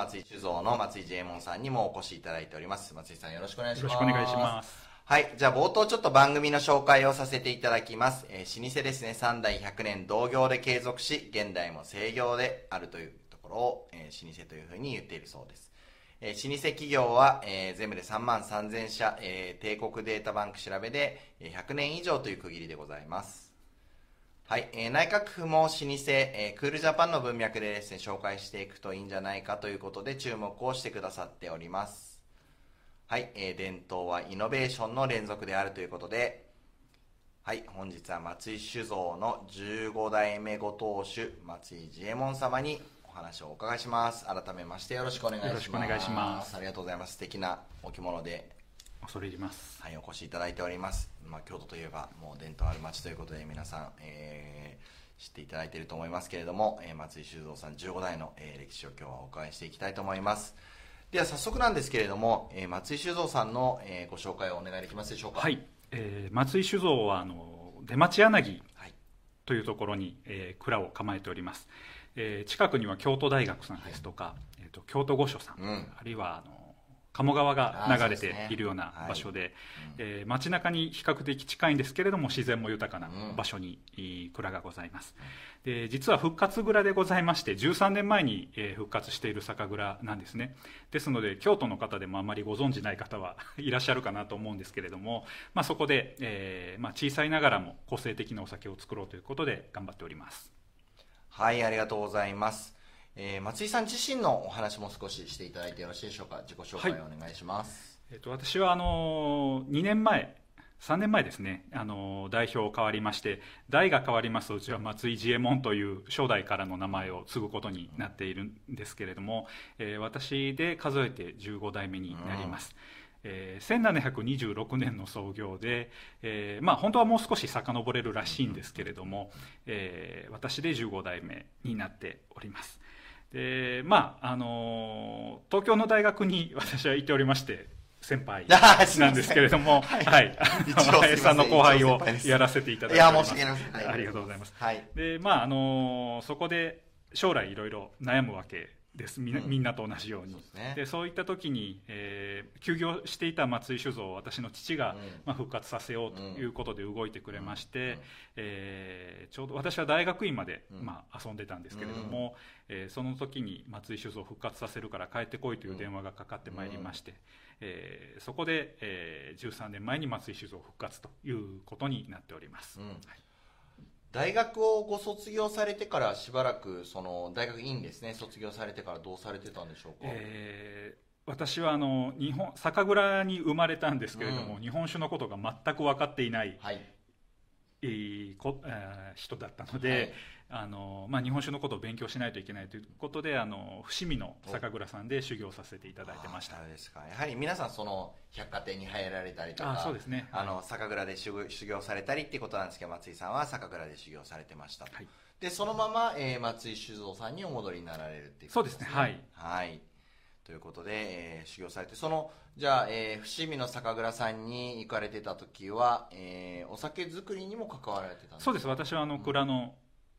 松井酒造の松井ジェイモンさんにもお越しいただいております。松井さんよろしくお願いします。よろしくお願いします。はい。じゃあ冒頭ちょっと番組の紹介をさせていただきます、えー、老舗ですね。3代100年同業で継続し現代も制業であるというところを、えー、老舗というふうに言っているそうです。えー、老舗企業は、えー、全部で3万3000社、えー、帝国データバンク調べで100年以上という区切りでございます。はい、えー、内閣府も老舗、えー、クールジャパンの文脈でですね、紹介していくといいんじゃないかということで注目をしてくださっております。はい、えー、伝統はイノベーションの連続であるということで、はい、本日は松井酒造の15代目ご当主、松井治右衛門様にお話をお伺いします。改めましてよろしくお願いします。よろしくお願いします。ありがとうございます。素敵なお着物で恐れ入ります。はいお越しいただいております、まあ、京都といえばもう伝統ある町ということで皆さん、えー、知っていただいていると思いますけれども、えー、松井修造さん15代の、えー、歴史を今日はお伺いしていきたいと思います。では早速なんですけれども、えー、松井修造さんの、えー、ご紹介をお願いできますでしょうか？はい、えー、松井酒造はあの出町柳というところに、えー、蔵を構えております、えー、近くには京都大学さんですとか、はい、えーと、京都御所さん、うん、あるいはあの鴨川が流れているような場所で、で、ねはい、えー、街中に比較的近いんですけれども自然も豊かな場所に、蔵がございます、で実は復活蔵でございまして13年前に、えー、復活している酒蔵なんですね。ですので京都の方でもあまりご存じない方は いらっしゃるかなと思うんですけれども、まあ、そこで、えーまあ、小さいながらも個性的なお酒を作ろうということで頑張っております。はいありがとうございますえー、松井さん自身のお話も少ししていただいてよろしいでしょうか？自己紹介をお願いします、はい、えーと、私はあの2年前3年前ですね。あの代表変わりまして代が変わりますとうちは松井慈右衛門という初代からの名前を継ぐことになっているんですけれども、えー、私で数えて15代目になります、うん。えー、1726年の創業で、えーまあ、本当はもう少し遡れるらしいんですけれども、えー、私で15代目になっておりますでまああの東京の大学に 私は行っておりまして先輩なんですけれども、はい、はい、林さんの後輩をやらせていただいております。いや、申し訳ない。ありがとうございます。はい。で、まあ、あのそこで将来いろいろ悩むわけです。みんな,、と同じように、そうで、ね、そういった時に、えー、休業していた松井酒造を私の父が、うん、まあ、復活させようということで動いてくれまして、うん、えー、ちょうど私は大学院まで、うん、まあ、遊んでたんですけれども、うん、えー、その時に松井酒造を復活させるから帰ってこいという電話がかかってまいりまして、えー、そこで、えー、13年前に松井酒造復活ということになっております。はい大学をご卒業されてからしばらくその大学院ですね卒業されてからどうされてたんでしょうか、えー、私はあの日本酒蔵に生まれたんですけれども、うん、日本酒のことが全く分かっていない、はいえーこえー、人だったので、はい。あのまあ、日本酒のことを勉強しないといけないということであの伏見の酒蔵さんで修行させていただいてました。ですか。やはり皆さんその百貨店に入られたりとかそうですね、あの酒蔵で修行されたりっていうことなんですけど松井さんは酒蔵で修行されてました、はい、でそのまま、えー、松井酒造さんにお戻りになられるっていうことですね。そうですね。はい。はいということで、えー、修行されてそのじゃあ、えー、伏見の酒蔵さんに行かれてた時は、えー、お酒造りにも関わられてたんですか？そうです。私はあの蔵の、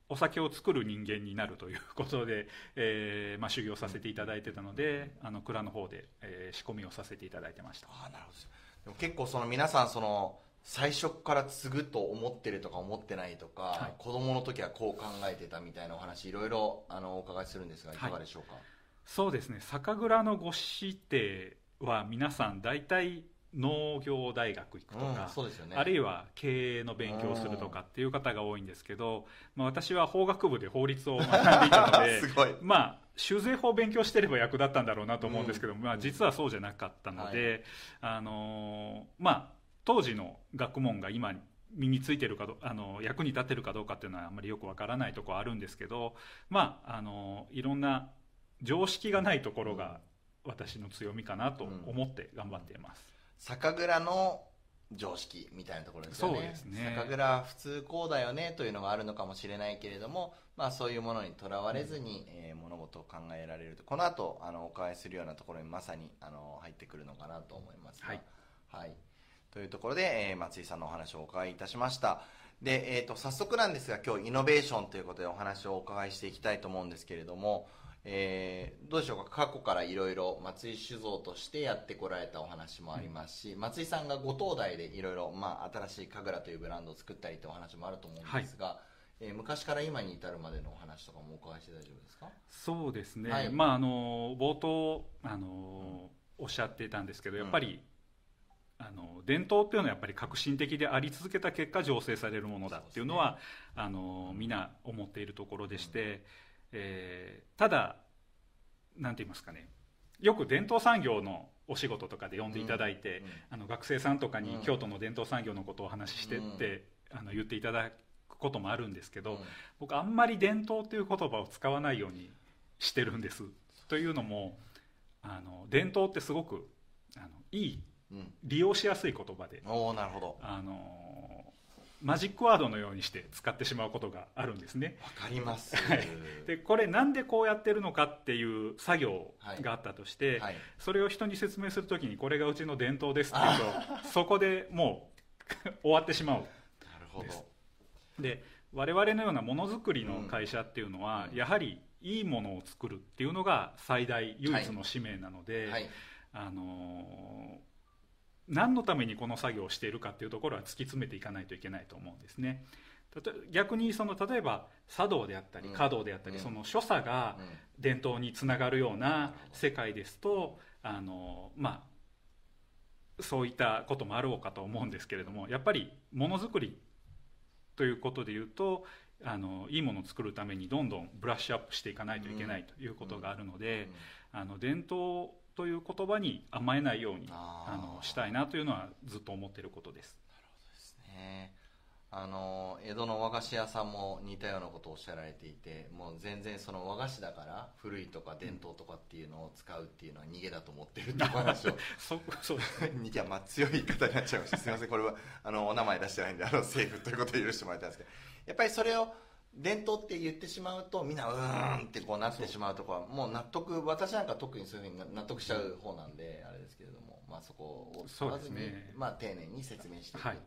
お酒を作る人間になるということで、えーまあ、修行させていただいてたのであの蔵の方で、えー、仕込みをさせていただいてました。あなるほどでも結構その皆さんその最初から継ぐと思ってるとか思ってないとか、はい、子供の時はこう考えてたみたいなお話いろいろあのお伺いするんですがいかがでしょうか、はい、そうですね。酒蔵のご指定は皆さん大体農業大学行くとか、うんね、あるいは経営の勉強をするとかっていう方が多いんですけど、まあ、私は法学部で法律を学んでいたので まあ酒税法を勉強してれば役立ったんだろうなと思うんですけど、うん、まあ、実はそうじゃなかったので、はい、あのまあ、当時の学問が今身についてるかどあの役に立ってるかどうかっていうのはあんまりよくわからないところあるんですけど、まあ、あのいろんな常識がないところが私の強みかなと思って頑張っています。酒蔵の常識みたいなところですよね。そうですね。酒蔵普通こうだよねというのがあるのかもしれないけれども、まあ、そういうものにとらわれずに、うん、えー、物事を考えられると。この後あのお伺いするようなところにまさにあの入ってくるのかなと思いますはい、はい、というところで、えー、松井さんのお話をお伺いいたしました。で、えーと、早速なんですが今日イノベーションということでお話をお伺いしていきたいと思うんですけれどもえーどうでしょうか？過去からいろいろ松井酒造としてやってこられたお話もありますし、松井さんがご当代でいろいろまあ新しい神楽というブランドを作ったりというお話もあると思うんですが、えー昔から今に至るまでのお話とかもお伺いして大丈夫ですか？そうですね、はい。まああの冒頭あの、おっしゃっていたんですけどやっぱり、あの伝統っていうのはやっぱり革新的であり続けた結果醸成されるものだっていうのはあのみんな思っているところでして、えーただなんて言いますかね。よく伝統産業のお仕事とかで呼んでいただいて、うんうんあの学生さんとかにうん。京都の伝統産業のことをお話ししてって、あの言っていただくこともあるんですけど、うん。僕あんまり伝統という言葉を使わないようにしてるんです。というのもあの伝統ってすごくあのいいうん。利用しやすい言葉で。おおなるほど。あのマジックワードのようにして使ってしまうことがあるんですね。わかります。はい。でこれなんでこうやってるのかっていう作業があったとして、はい。それを人に説明するときにこれがうちの伝統ですって言うとそこでもう 終わってしまう。なるほど。で我々のようなものづくりの会社っていうのは、うん。やはりいいものを作るっていうのが最大唯一の使命なので、はい。あのー何のためにこの作業をしているかっていうところは突き詰めていかないといけないと思うんですね。逆にその例えば茶道であったりうん。華道であったり、うん。その所作がうん。伝統につながるような世界ですとあのまあそういったこともあろうかと思うんですけれどもやっぱりものづくりということでいうとあのいいものを作るためにどんどんブラッシュアップしていかないといけないということがあるので、あの伝統という言葉に甘えないようにあのしたいなというのはずっと思っていることです。ですね。あの江戸の和菓子屋さんも似たようなことをおっしゃられていてもう全然その和菓子だから古いとか伝統とかっていうのを使うっていうのは逃げだと思ってるっていう話を そそうです いやまあ強い言い方になっちゃいましたすみません。これはあのお名前出してないんであのセーフということで許してもらいたいんですけど。やっぱりそれを伝統って言ってしまうとみんなうーんってこうなってしまうところはもう納得私なんか特にそういうふうに納得しちゃう方なんであれですけれども、まあ、そこを使わずに、ね。まあ、丁寧に説明していくはい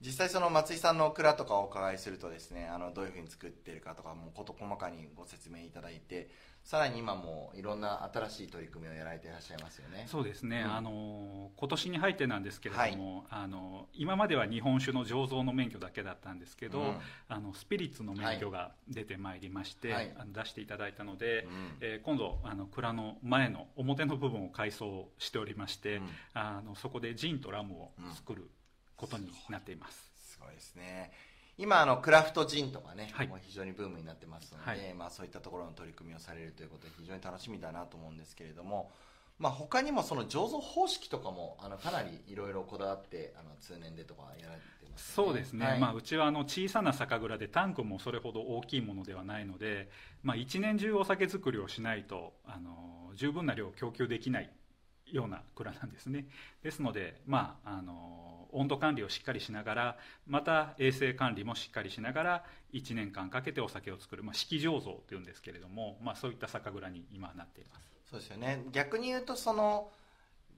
実際その松井さんの蔵とかをお伺いするとですねあのどういうふうに作っているかとかも事細かにご説明いただいてさらに今もいろんな新しい取り組みをやられていらっしゃいますよね。そうですね、うん。あの今年に入ってなんですけれども、あの今までは日本酒の醸造の免許だけだったんですけど、うん。あのスピリッツの免許が出てまいりまして、はい。出していただいたので、うん。えー今度あの蔵の前の表の部分を改装しておりまして、うん。あのそこでジンとラムを作ることになっています、すごいですね。今あのクラフトジンとかね、はい。もう非常にブームになってますので、はい。まあ、そういったところの取り組みをされるということで非常に楽しみだなと思うんですけれども、まあ、他にもその醸造方式とかもあのかなりいろいろこだわってあの通年でとかやられてますそうですね、はい。まあ、うちはあの小さな酒蔵でタンクもそれほど大きいものではないので、まあ、一年中お酒造りをしないとあの十分な量を供給できないような蔵なんですね。ですので、まあ、あの温度管理をしっかりしながらまた衛生管理もしっかりしながら1年間かけてお酒を作る、まあ、式醸造というんですけれども、まあ、そういった酒蔵に今はなっています。そうですよね。逆に言うとその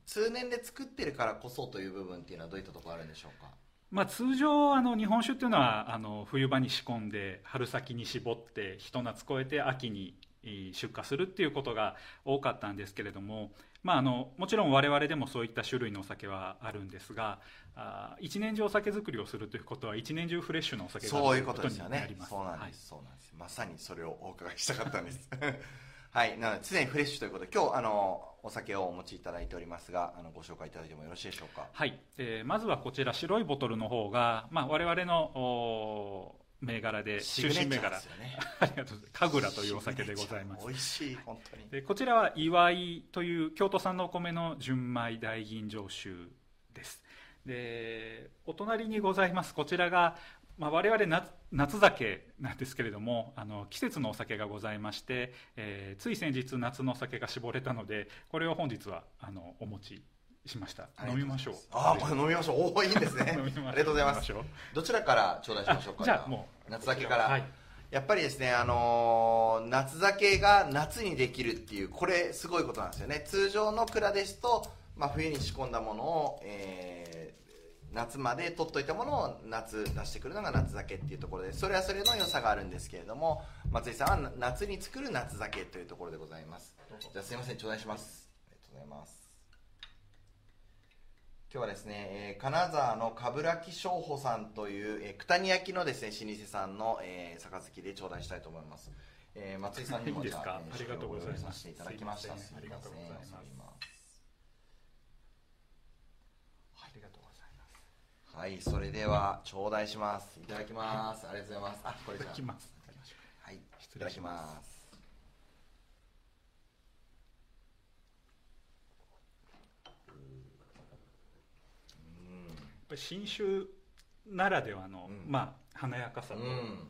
通年で作ってるからこそという部分っていうのはどういったところあるんでしょうか？まあ、通常あの日本酒っていうのはあの冬場に仕込んで春先に絞ってひと夏越えて秋にえー出荷するっていうことが多かったんですけれども、まあ、あのもちろん我々でもそういった種類のお酒はあるんですがあー一年中お酒造りをするということは一年中フレッシュなお酒がそういうことになります。そうなんはい。です、そうなんです。まさにそれをお伺いしたかったんです。はい。なので常にフレッシュということで今日あのお酒をお持ちいただいておりますがあのご紹介いただいてもよろしいでしょうか？はい、えーまずはこちら白いボトルの方が、まあ、我々のおー銘柄で中心銘柄。ありがとうございます。神楽というお酒でございます。美味しい本当に。でこちらは祝いという京都産のお米の純米大吟醸酒です。でお隣にございます。こちらが、まあ、我々夏夏酒なんですけれどもあの季節のお酒がございまして、えーつい先日夏のお酒が絞れたのでこれを本日はあのお持ちしました。飲みましょう。ああこれ飲みましょう。おおいいんですね。飲みましょう。ありがとうございます。どちらから頂戴しましょうか？あじゃあもう夏酒から、はい。やっぱりですね、あのー夏酒が夏にできるっていうこれすごいことなんですよね。通常の蔵ですと、まあ、冬に仕込んだものを、えー夏まで取っといたものを夏出してくるのが夏酒っていうところでそれはそれの良さがあるんですけれども松井さんは夏に作る夏酒というところでございます。じゃあすいません頂戴します。ありがとうございます今日はですね、えー金沢の冠城商法さんという、えー、九谷焼のですね老舗さんの、えー、杯で頂戴したいと思います、えー松井さんにもじゃあえーありがとうございます。いただきました。すありがとうございますありがとうございます。はい、それでは頂戴します。いただきます。ありがとうございます。あ、これじゃあ。いただきます。はい、い失ただきますます。やっぱり新酒ならではの、うんまあ華やかさと、うん、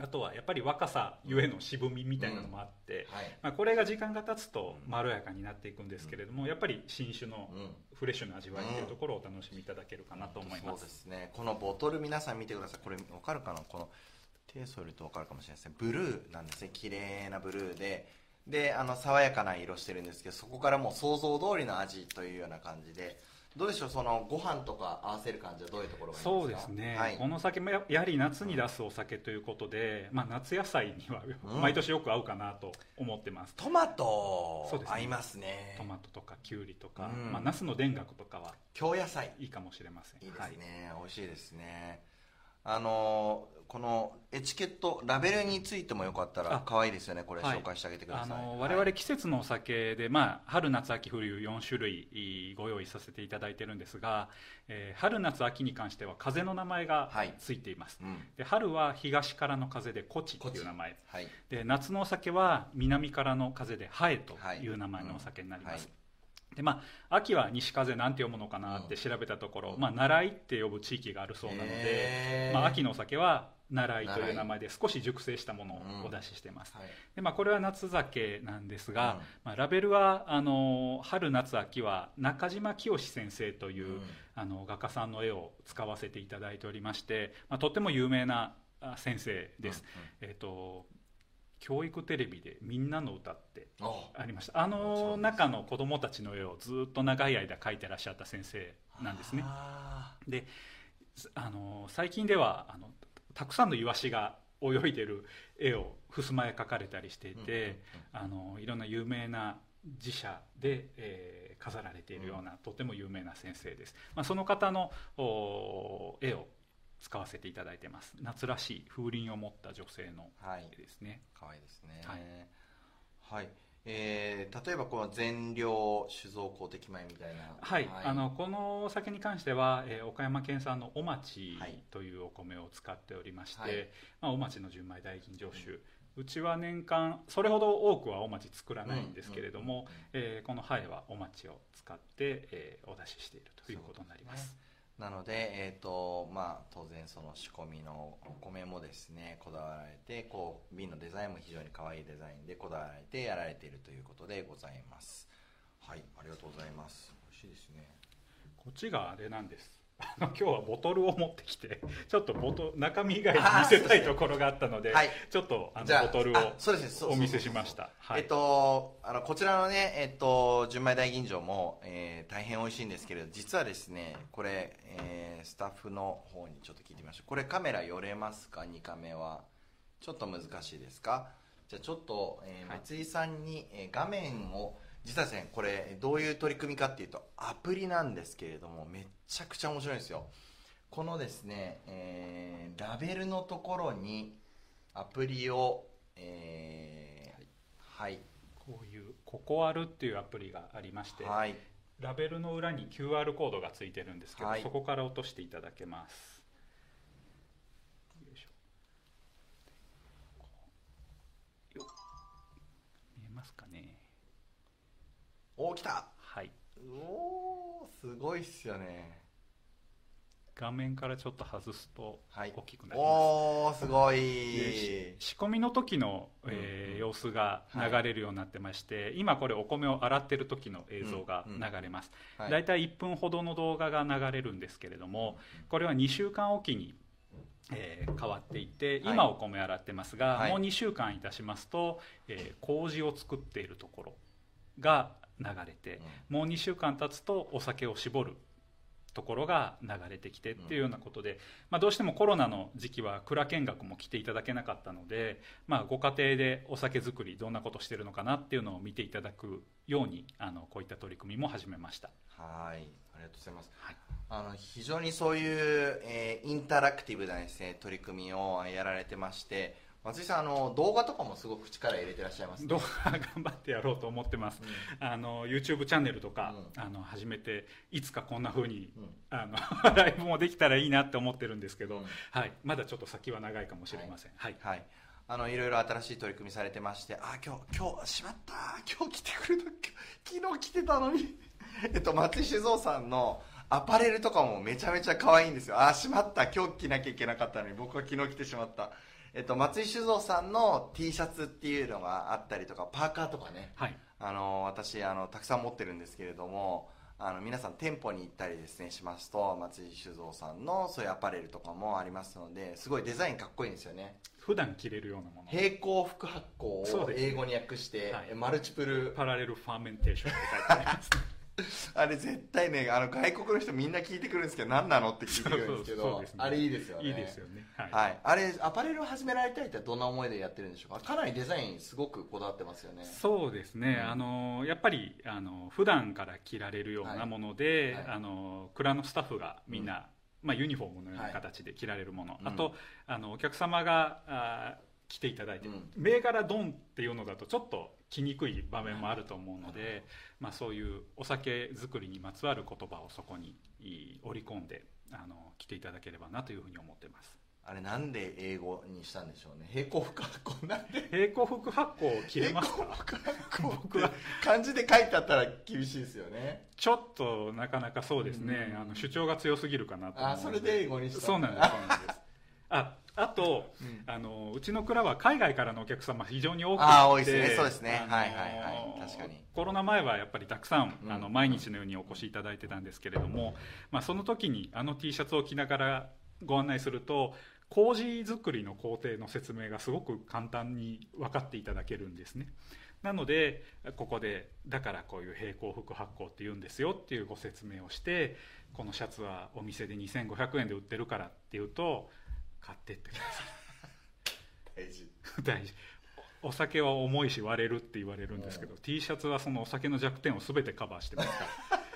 あとはやっぱり若さゆえの渋みみたいなのもあって、はい、まあ、これが時間が経つとまろやかになっていくんですけれども、やっぱり新酒のうん。フレッシュな味わいというところをお楽しみいただけるかなと思いまそうすですね。このボトル皆さん見てください。これわかるかな？この手添えるとわかるかもしれないですね。ブルーなんですね。綺麗なブルーで。で、あの爽やかな色してるんですけど、そこからもう想像通りの味というような感じで、どうでしょう。そのご飯とか合わせる感じはどういうところがいいですか？そうですね、はい。この酒もややはり夏に出すお酒ということで、まあ、夏野菜にはうん毎年よく合うかなと思ってます、トマトそうですね合いますね。トマトとかきゅうりとか、うんまあ、ナスの田楽とかは京野菜。いいかもしれませんいいですね、美味しいですねあのーこのエチケットラベルについてもよかったらあ可愛いですよね。これはい。紹介してあげてくだあさい、の我々季節のお酒で、まあ、春夏秋冬4種類ご用意させていただいてるんですが、えー春夏秋に関しては風の名前がはい。ついています、うん。で春は東からの風でコチっていう名前。はい。で夏のお酒は南からの風でハエという名前のお酒になります、はいでまあ、秋は西風なんて読むのかなって調べたところ、まあ、習いって呼ぶ地域があるそうなので、まあ、秋のお酒は習いという名前で少し熟成したものをお出ししてます、はい。でまあ、これは夏酒なんですが、うん。まあ、ラベルはあの春夏秋は中島清先生という、うん。あの画家さんの絵を使わせていただいておりまして、まあ、とっても有名なあ先生です、えっ、と教育テレビで「みんなの歌」ってありました。あの中の子供たちの絵をずっと長い間描いてらっしゃった先生なんですね。あであの最近ではあのたくさんのイワシが泳いでる絵を襖へ描かれたりしていて、あのいろんな有名な自社で、えー飾られているような、とても有名な先生です、まあ、その方のお絵を使わせていただいてます。夏らしい風鈴を持った女性のーはい絵ですね。可愛いですね。はい。はい、えー例えばこの全量酒造公的米みたいな。はい、あのこのお酒に関しては、えー岡山県産のお町はい。というお米を使っておりまして、はい。まあ、お町の純米大吟醸酒、うちは年間それほど多くはお町作らないんですけれども、えーこのハエはお町を使って、えーお出ししているということになりますなので、えーとまあ、当然その仕込みのお米もですねこだわられてこう瓶のデザインも非常に可愛いデザインでこだわられてやられているということでございます。はいありがとうございます。美味しいですね。こっちがあれなんです。今日はボトルを持ってきて ちょっとボト中身以外に見せたいところがあったのではい。ちょっとあじゃあのボトルをあそうですね。お見せしました。はい。えっと、あのこちらのね、えっと、純米大吟醸も、えー大変美味しいんですけれど実はですねこれ、えースタッフの方にちょっと聞いてみましょう。これカメラ寄れますか？2カメは。ちょっと難しいですか？じゃあちょっと、えーはい。松井さんに、えー画面を実はですねこれどういう取り組みかっていうとアプリなんですけれどもめっちゃくちゃ面白いんですよ。このですね、えーラベルのところにアプリを、えーはい。こういうココアルっていうアプリがありまして、はい。ラベルの裏に QR コードがついてるんですけど、はい。そこから落としていただけますお来た。はい。おーすごいっすよね。画面からちょっと外すとはい。大きくなります、おーすごでいし仕込みの時の、えーうん様子が流れるようになってまして、今これお米を洗ってる時の映像が流れます、はい。だいたい1分ほどの動画が流れるんですけれどもこれは2週間おきに、えー変わっていてはい。今お米洗ってますが、はい。もう2週間いたしますと、えー麹を作っているところが流れて、もう2週間経つとお酒を絞るところが流れてきてっていうようなことで、まあ、どうしてもコロナの時期は蔵見学も来ていただけなかったので、まあ、ご家庭でお酒造りどんなことしてるのかなっていうのを見ていただくようにあのこういった取り組みも始めました。はい。ありがとうございます、はい。あの非常にそういう、えーインタラクティブなですね取り組みをやられてまして松井さんあの動画とかもすごく力入れてらっしゃいますね。動画頑張ってやろうと思ってます、あの YouTube チャンネルとか、うあの始めていつかこんな風に、うん。あの ライブもできたらいいなって思ってるんですけど、うん。はい、まだちょっと先は長いかもしれません、はい。はい。あのいろいろ新しい取り組みされてましてあ今日今日しまった。今日来てくれた。昨日来てたのに。えっと松井酒造さんのアパレルとかもめちゃめちゃ可愛いんですよ。あしまった。今日着なきゃいけなかったのに僕は昨日来てしまったえっと松井酒造さんの T シャツっていうのがあったりとかパーカーとかね。はい。あの私あのたくさん持ってるんですけれどもあの皆さん店舗に行ったりですねしますと松井酒造さんのそういうアパレルとかもありますのですごいデザインかっこいいんですよね。普段着れるようなもの。平行副発酵を英語に訳して、はい。マルチプル。パラレルファーメンテーションって書いてあります あれ絶対ねあの外国の人みんな聞いてくるんですけど何なのって聞いてくるんですけどそうそうそうですね。あれいいですよね。いいですよね。はい、はい、あれアパレルを始められたいってどんな思いでやってるんでしょうか？かなりデザインすごくこだわってますよね。そうですね、うん。あのやっぱりあの普段から着られるようなもので、はい。はいあの蔵のスタッフがみんな、まあ、ユニフォームのような形で着られるもの、うんあとあのお客様があ来ていただいて、うん。銘柄ドンっていうのだとちょっと着にくい場面もあると思うので、まあ、そういうお酒作りにまつわる言葉をそこにい織り込んであの着ていただければなというふうに思ってます。あれなんで英語にしたんでしょうね。平行副発酵なんで。平行副発酵切れますか？僕は。漢字で書いてあったら厳しいですよね。ちょっとなかなかそうですね、うん。あの主張が強すぎるかなとあそれで英語にしたそうなんですそうなんです。ああと、うん。あのうちの蔵は海外からのお客様非常に多くて。あー多いですね。そうですね。はいはいはい。確かに。コロナ前はやっぱりたくさん、うん。あの毎日のようにお越しいただいてたんですけれども、まあ、その時にあの T シャツを着ながらご案内すると麹作りの工程の説明がすごく簡単に分かっていただけるんですね。なのでここでだからこういう平行副発酵って言うんですよっていうご説明をしてこのシャツはお店で2500円で売ってるからっていうと買ってってくださ 大事。い 大事。おお酒は重いし割れるって言われるんですけど、T シャツはそのお酒の弱点を全てカバーしてますから。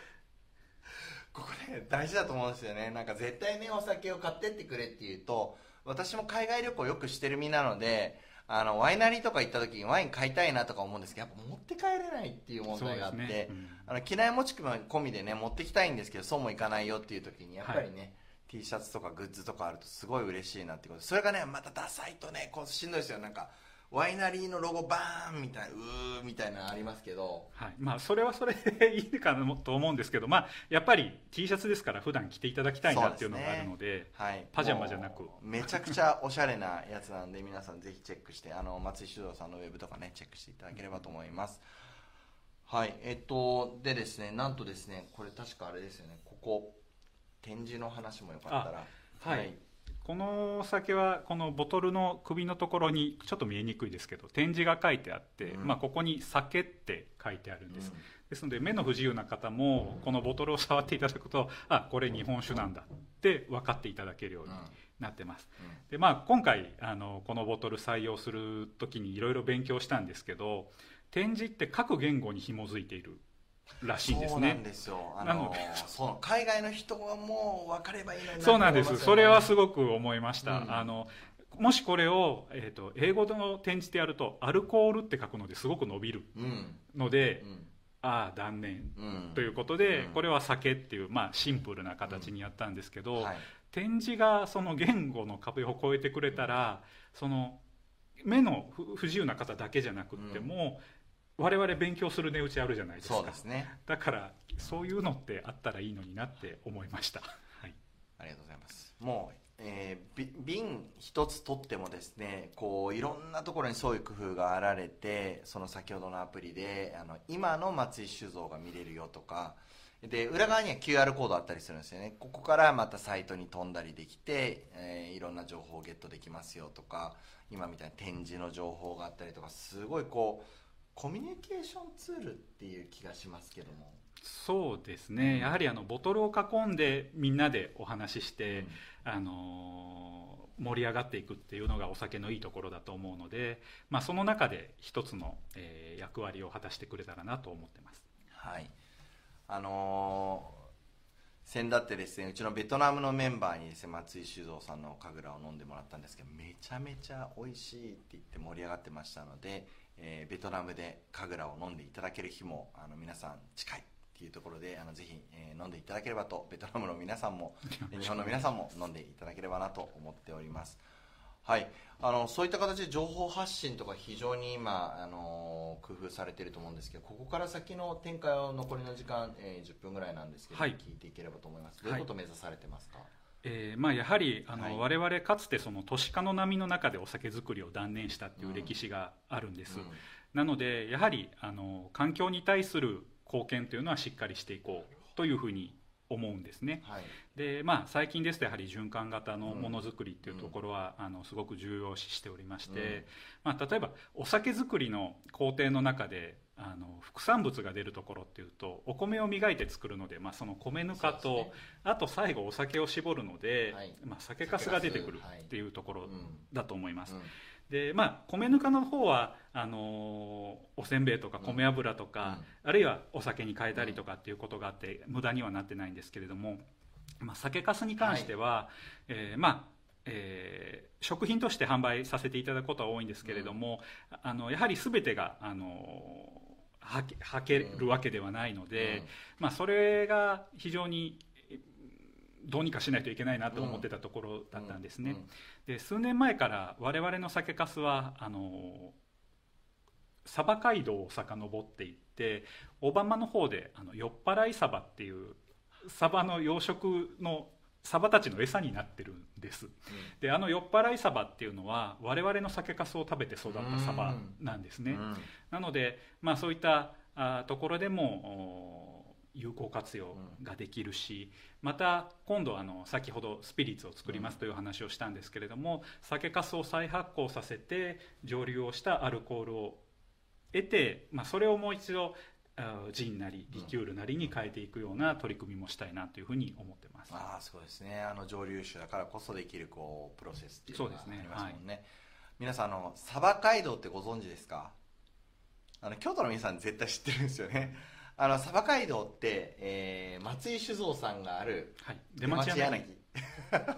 ここね大事だと思うんですよね。なんか絶対ねお酒を買ってってくれって言うと私も海外旅行よくしてる身なのであのワイナリーとか行った時にワイン買いたいなとか思うんですけどやっぱ持って帰れないっていう問題があって、ね。うん。あの機内持ち込みでね持ってきたいんですけどそうもいかないよっていう時にやっぱりね、T シャツとかグッズとかあるとすごい嬉しいなってこと。それがねまたダサいとねこうしんどいですよ。なんかワイナリーのロゴバーンみたいなうーみたいなのありますけど。はい。まあ、それはそれでいいかなと思うんですけど、まあ、やっぱり T シャツですから普段着ていただきたいなっていうのがあるのではい、パジャマじゃなく。めちゃくちゃおしゃれなやつなんで皆さんぜひチェックしてあの松井酒造さんのウェブとかねチェックしていただければと思います。はい。えっとでですねなんとですねこれ確かあれですよね。ここ展示の話もよかったら。あはい。このお酒はこのボトルの首のところにちょっと見えにくいですけど展示が書いてあって、うん。まあ、ここに「酒」って書いてあるんです、うん。ですので目の不自由な方もこのボトルを触っていただくとあこれ日本酒なんだって分かっていただけるようになってます、でまあ、今回あのこのボトル採用する時にいろいろ勉強したんですけど展示って各言語に紐づいているらしいんですね。ですよ。あの海外の人はもう分かればいいのにそうなんです。それはすごごく思いました、うん。あのもしこれを、えー、と英語の展示でやるとアルコールって書くのですごく伸びるうん。ので、うん。ああ断念。うん。ということで、うん。これは酒っていう、まあ、シンプルな形にやったんですけど、はい。展示がその言語の壁を越えてくれたらその目の不不自由な方だけじゃなくっても、我々勉強する値打ちあるじゃないですか。そうですね。だからそういうのってあったらいいのになって思いました、はい、ありがとうございます。もう、えーび瓶一つ取ってもですねこういろんなところにそういう工夫があられてその先ほどのアプリであの今の松井酒造が見れるよとかで裏側には QR コードあったりするんですよね。ここからまたサイトに飛んだりできて、えーいろんな情報をゲットできますよとか今みたいな展示の情報があったりとかすごいこうコミュニケーションツールっていう気がしますけども。そうですね、やはりあのボトルを囲んでみんなでお話しして、うん。あの盛り上がっていくっていうのがお酒のいいところだと思うので、まあ、その中で一つの、えー役割を果たしてくれたらなと思ってます。はい。あのー先だってですねうちのベトナムのメンバーにですね松井酒造さんの神楽を飲んでもらったんですけどめちゃめちゃ美味しいって言って盛り上がってましたので、えーベトナムで神楽を飲んでいただける日もあの皆さん近いっていうところであのぜひ、えー飲んでいただければとベトナムの皆さんも えー日本の皆さんも飲んでいただければなと思っております。はい、あのそういった形で情報発信とか非常に今、あの工夫されていると思うんですけどここから先の展開を残りの時間、えー10分ぐらいなんですけど、はい。聞いていければと思います。どういうことを目指されてますか、えーまあ、やはりあの、はい。我々かつてその都市化の波の中でお酒造りを断念したっていう歴史があるんです、うん。なのでやはりあの環境に対する貢献というのはしっかりしていこうというふうに思うんですね。はい。で、まあ、最近ですとやはり循環型のものづくりっていうところは、あのすごく重要視しておりまして、うん。まあ、例えばお酒造りの工程の中であの副産物が出るところっていうとお米を磨いて作るので、まあ、その米ぬかと、ね。あと最後お酒を絞るので、はい。まあ、酒粕が出てくるっていうところうんだと思います、うん。でまあ米ぬかの方はあのーおせんべいとか米油とか、あるいはお酒に変えたりとかっていうことがあって、無駄にはなってないんですけれども、まあ、酒粕に関しては、えーまあえー食品として販売させていただくことは多いんですけれども、あのやはり全てがあのーはけはけるわけではないので、うん。まあ、それが非常にえどうにかしないといけないなと思ってたところだったんですね。で数年前から我々の酒粕はあの鯖街道を遡っていって小浜の方であの酔っ払い鯖っていう鯖の養殖の鯖たちの餌になってるんです。であの酔っ払い鯖っていうのは我々の酒粕を食べて育った鯖なんですね、うん。なので、まあ、そういったあところでもお有効活用ができるし、また今度あの先ほどスピリッツを作りますという話をしたんですけれども、酒粕を再発酵させて蒸留をしたアルコールを得て、まあ、それをもう一度あジンなりリキュールなりに変えていくような取り組みもしたいなというふうに思ってます。ああそうですね。あの蒸留酒だからこそできるこうプロセスっていうのがあそうですね。りますもんね。皆さんあの鯖街道ってご存知ですか？あの京都の皆さん絶対知ってるんですよね。あの鯖街道って、えー松井酒造さんがあるはい、出出町町柳。柳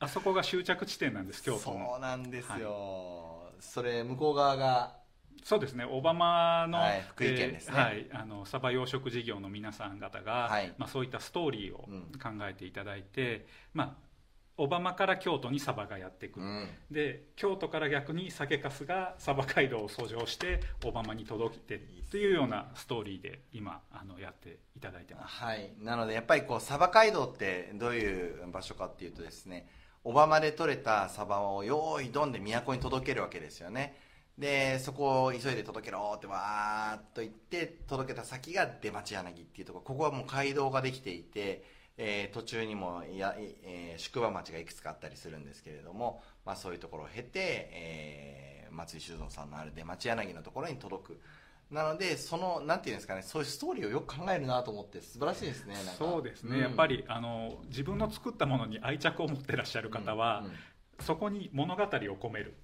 あそこが終着地点なんです京都の。そうなんですよ、それ向こう側がそうですね、小浜の、はい福井県ですね。えーはい、あのサバ養殖事業の皆さん方が、はい。まあ、そういったストーリーをうん。考えていただいて、まあ、小浜から京都にサバがやってくる、うん。で京都から逆に酒粕がサバ街道を遡上して小浜に届いてっていうようなストーリーで今あのやっていただいてます。はい、なのでやっぱりこう鯖街道ってどういう場所かっていうとですね小浜で取れた鯖を用意どんで都に届けるわけですよねでそこを急いで届けろってわーっと言って届けた先が出町柳っていうとこ。ろここはもう街道ができていて、えー途中にもや、えー宿場町がいくつかあったりするんですけれども、まあ、そういうところを経て、えー松井酒造さんのある出町柳のところに届く。なのでそのなんていうんですかねそういうストーリーをよく考えるなと思って素晴らしいですねそうですね、ん。やっぱりあの自分の作ったものに愛着を持ってらっしゃる方は、うんうん。そこに物語を込める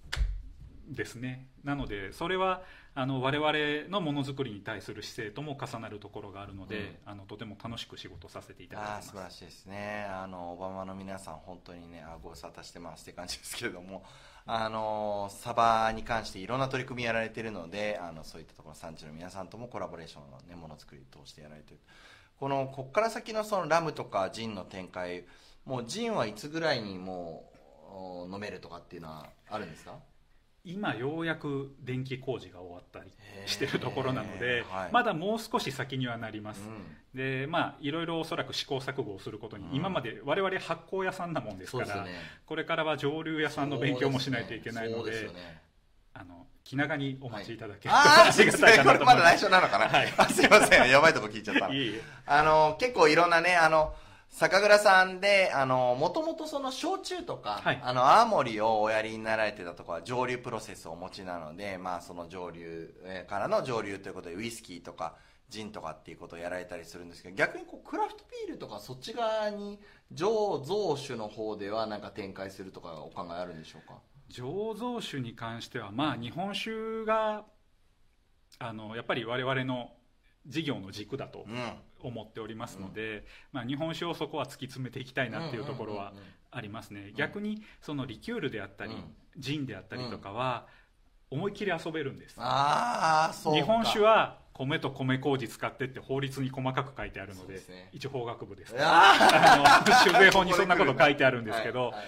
ですね。なのでそれはあの我々のものづくりに対する姿勢とも重なるところがあるので、あのとても楽しく仕事させていただいてああます。素晴らしいですね。あのオバマの皆さん本当にねあご無沙汰してますって感じですけれども。あのサバに関していろんな取り組みやられているのであのそういったところ産地の皆さんともコラボレーションの、ね、ものづくり通してやられてる。このこっから先のそのラムとかジンの展開もうジンはいつぐらいにもうお飲めるとかっていうのはあるんですか？今ようやく電気工事が終わったりしてるところなので、はい。まだもう少し先にはなります、うん。でまあいろいろおそらく試行錯誤をすることに、うん。今まで我々発酵屋さんなもんですからね。これからは蒸留屋さんの勉強もしないといけないのでね。あの気長にお待ちいただけると、ああありがたいかなと思いまこれまだなのかな、はい。あすいません。やばいとこ聞いちゃった。すいえいえ。あの結構いろんなねあの酒蔵さんであのもともとその焼酎とか、はい。あの泡盛をおやりになられてたところは蒸留プロセスをお持ちなので、まあ、その蒸留えーからの蒸留ということでウイスキーとかジンとかっていうことをやられたりするんですけど逆にこうクラフトビールとかそっち側に醸造酒の方ではなんか展開するとかお考えあるんでしょうか？醸造酒に関してはまあ日本酒があのやっぱり我々の事業の軸だとうん思っておりますので、まあ、日本酒をそこは突き詰めていきたいなっていうところはうんうんうんうんありますね、逆にそのリキュールであったり、うん。ジンであったりとかは思いっきり遊べるんです。ああそうか。日本酒は米と米麹使ってって法律に細かく書いてあるのでね。一応法学部ですああの酒税法にそんなこと書いてあるんですけど、はいはい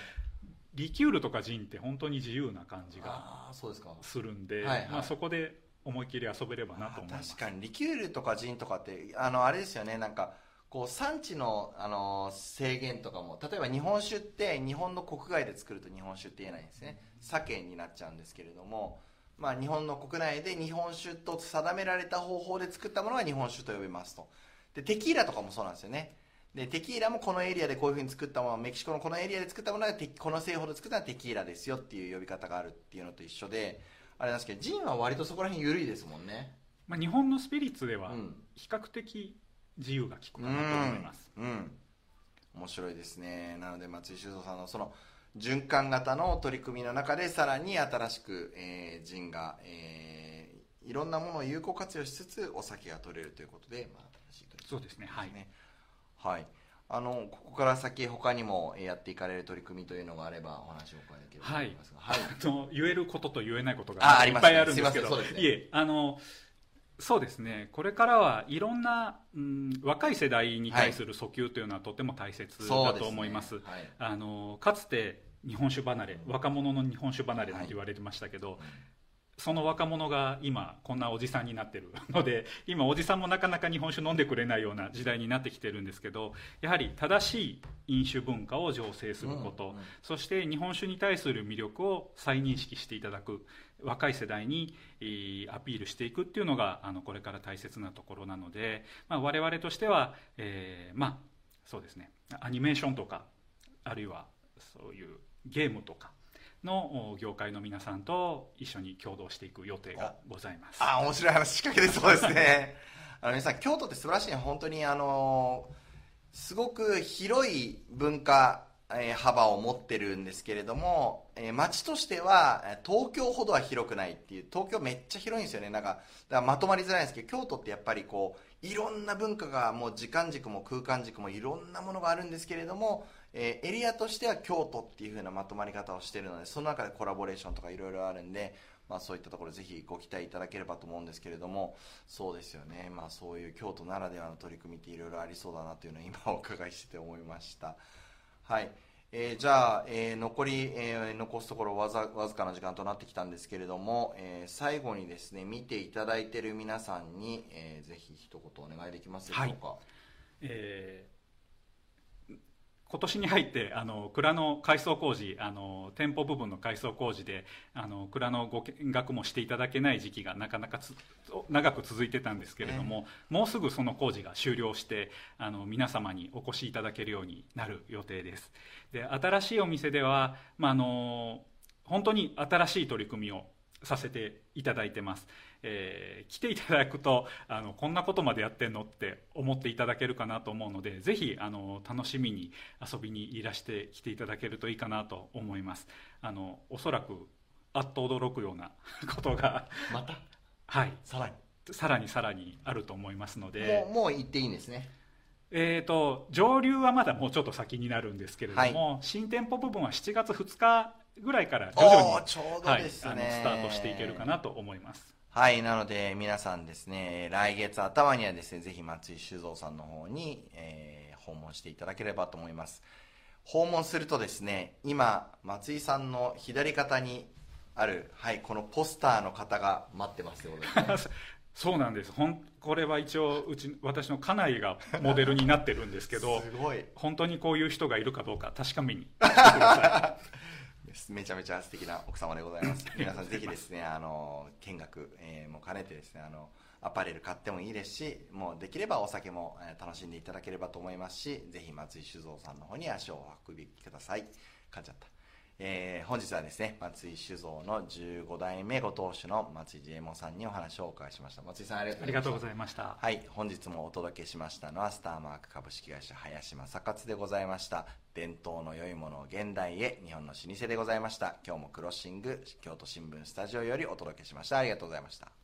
リキュールとかジンって本当に自由な感じがああそうですか。するんで、はいはい。まあ、そこで思いっきり遊べればなと思います。確かに。リキュールとかジンとかってあのあれですよね。なんかこう産地のあの制限とかも例えば日本酒って日本の国外で作ると日本酒って言えないんですね。酒になっちゃうんですけれどもまあ日本の国内で日本酒と定められた方法で作ったものが日本酒と呼びますと。でテキーラとかもそうなんですよね。でテキーラもこのエリアでこういうふうに作ったものメキシコのこのエリアで作ったものがこの製法で作ったのはテキーラですよっていう呼び方があるっていうのと一緒であれなんですけどジンは割とそこら辺緩いですもんね。まあ、日本のスピリッツではうん。比較的自由が利くかなと思います、うん、うん。面白いですね。なので松井修造さんのその循環型の取り組みの中でさらに新しく、えー、ジンが、えーいろんなものを有効活用しつつお酒が取れるということで、まあ、新しい取り組そうですね。はいみですね。はいあのここから先他にもえーやっていかれる取り組みというのがあればお話をお伺いできればと思いますが。はい、あの言えることと言えないことがいっぱいあるんですけど。ね。いえあのそうですね。これからはいろんな、うん、若い世代に対する訴求というのはとても大切だと思います,、すね。はいあのかつて日本酒離れ若者の日本酒離れなんて言われてましたけど、その若者が今こんなおじさんになってるので 今おじさんもなかなか日本酒飲んでくれないような時代になってきてるんですけどやはり正しい飲酒文化を醸成すること、うんうんそして日本酒に対する魅力を再認識していただく若い世代にえーアピールしていくっていうのがあのこれから大切なところなので、まあ、我々としては、えーまあそうですねアニメーションとかあるいはそういうゲームとかのお業界の皆さんと一緒に共同していく予定がございます。あ面白い話仕掛けてそうですね。あの皆さん京都って素晴らしいね本当にあのすごく広い文化、えー幅を持ってるんですけれども、えー街としてはえー東京ほどは広くないっていう東京めっちゃ広いんですよね。なんかだからまとまりづらいんですけど京都ってやっぱりこういろんな文化がもう時間軸も空間軸もいろんなものがあるんですけれども、えーエリアとしては京都っていう風なまとまり方をしてるのでその中でコラボレーションとかいろいろあるんで、まあ、そういったところぜひご期待いただければと思うんですけれどもそうですよね、まあ、そういう京都ならではの取り組みっていろいろありそうだなというのを今お伺いしてて思いました。はい。えーじゃあ、えー残り、えー残すところわざわずかな時間となってきたんですけれども、え最後にですね見ていただいている皆さんに、えーぜひ一言お願いできますでしょうか、えー今年に入ってあの蔵の改装工事あの店舗部分の改装工事であの蔵のご見学もしていただけない時期がなかなかつ長く続いてたんですけれども、もうすぐその工事が終了してあの皆様にお越しいただけるようになる予定です。で新しいお店では、まあ、あの本当に新しい取り組みをさせていただいてます、えー来ていただくとあのこんなことまでやってんのって思っていただけるかなと思うのでぜひあの楽しみに遊びにいらして来ていただけるといいかなと思います。あのおそらくあっと驚くような ことがまた？はい。さらに？さらにさらにあると思いますので。もうもう行っていいんですね？えー、と上流はまだもうちょっと先になるんですけれども、新店舗部分は7月2日ぐらいから徐々にはい、あのスタートしていけるかなと思いますはい、なので皆さんですね、来月頭にはですね、ぜひ松井修造さんの方に、えー訪問していただければと思います。訪問するとですね、今、松井さんの左肩にある、はい、このポスターの方が待ってますよ、ね、そうなんですほんこれは一応うち私の家内がモデルになってるんですけど すごい。本当にこういう人がいるかどうか確かめに来てくださ めちゃめちゃ素敵な奥様でございます。皆さんぜひですね、あの、見学、えーも兼ねてですね、あの、アパレル買ってもいいですし、もうできればお酒も、えー楽しんでいただければと思いますし、ぜひ松井酒造さんの方に足をお運びください。噛んじゃった。えー本日はですね松井酒造の15代目ご当主の松井ジエモンさんにお話をお伺いしました。松井さんありがとうございました。ありがとうございました。はい本日もお届けしましたのはスターマーク株式会社林正勝でございました。伝統の良いものを現代へ日本の老舗でございました。今日もクロッシング京都新聞スタジオよりお届けしました。ありがとうございました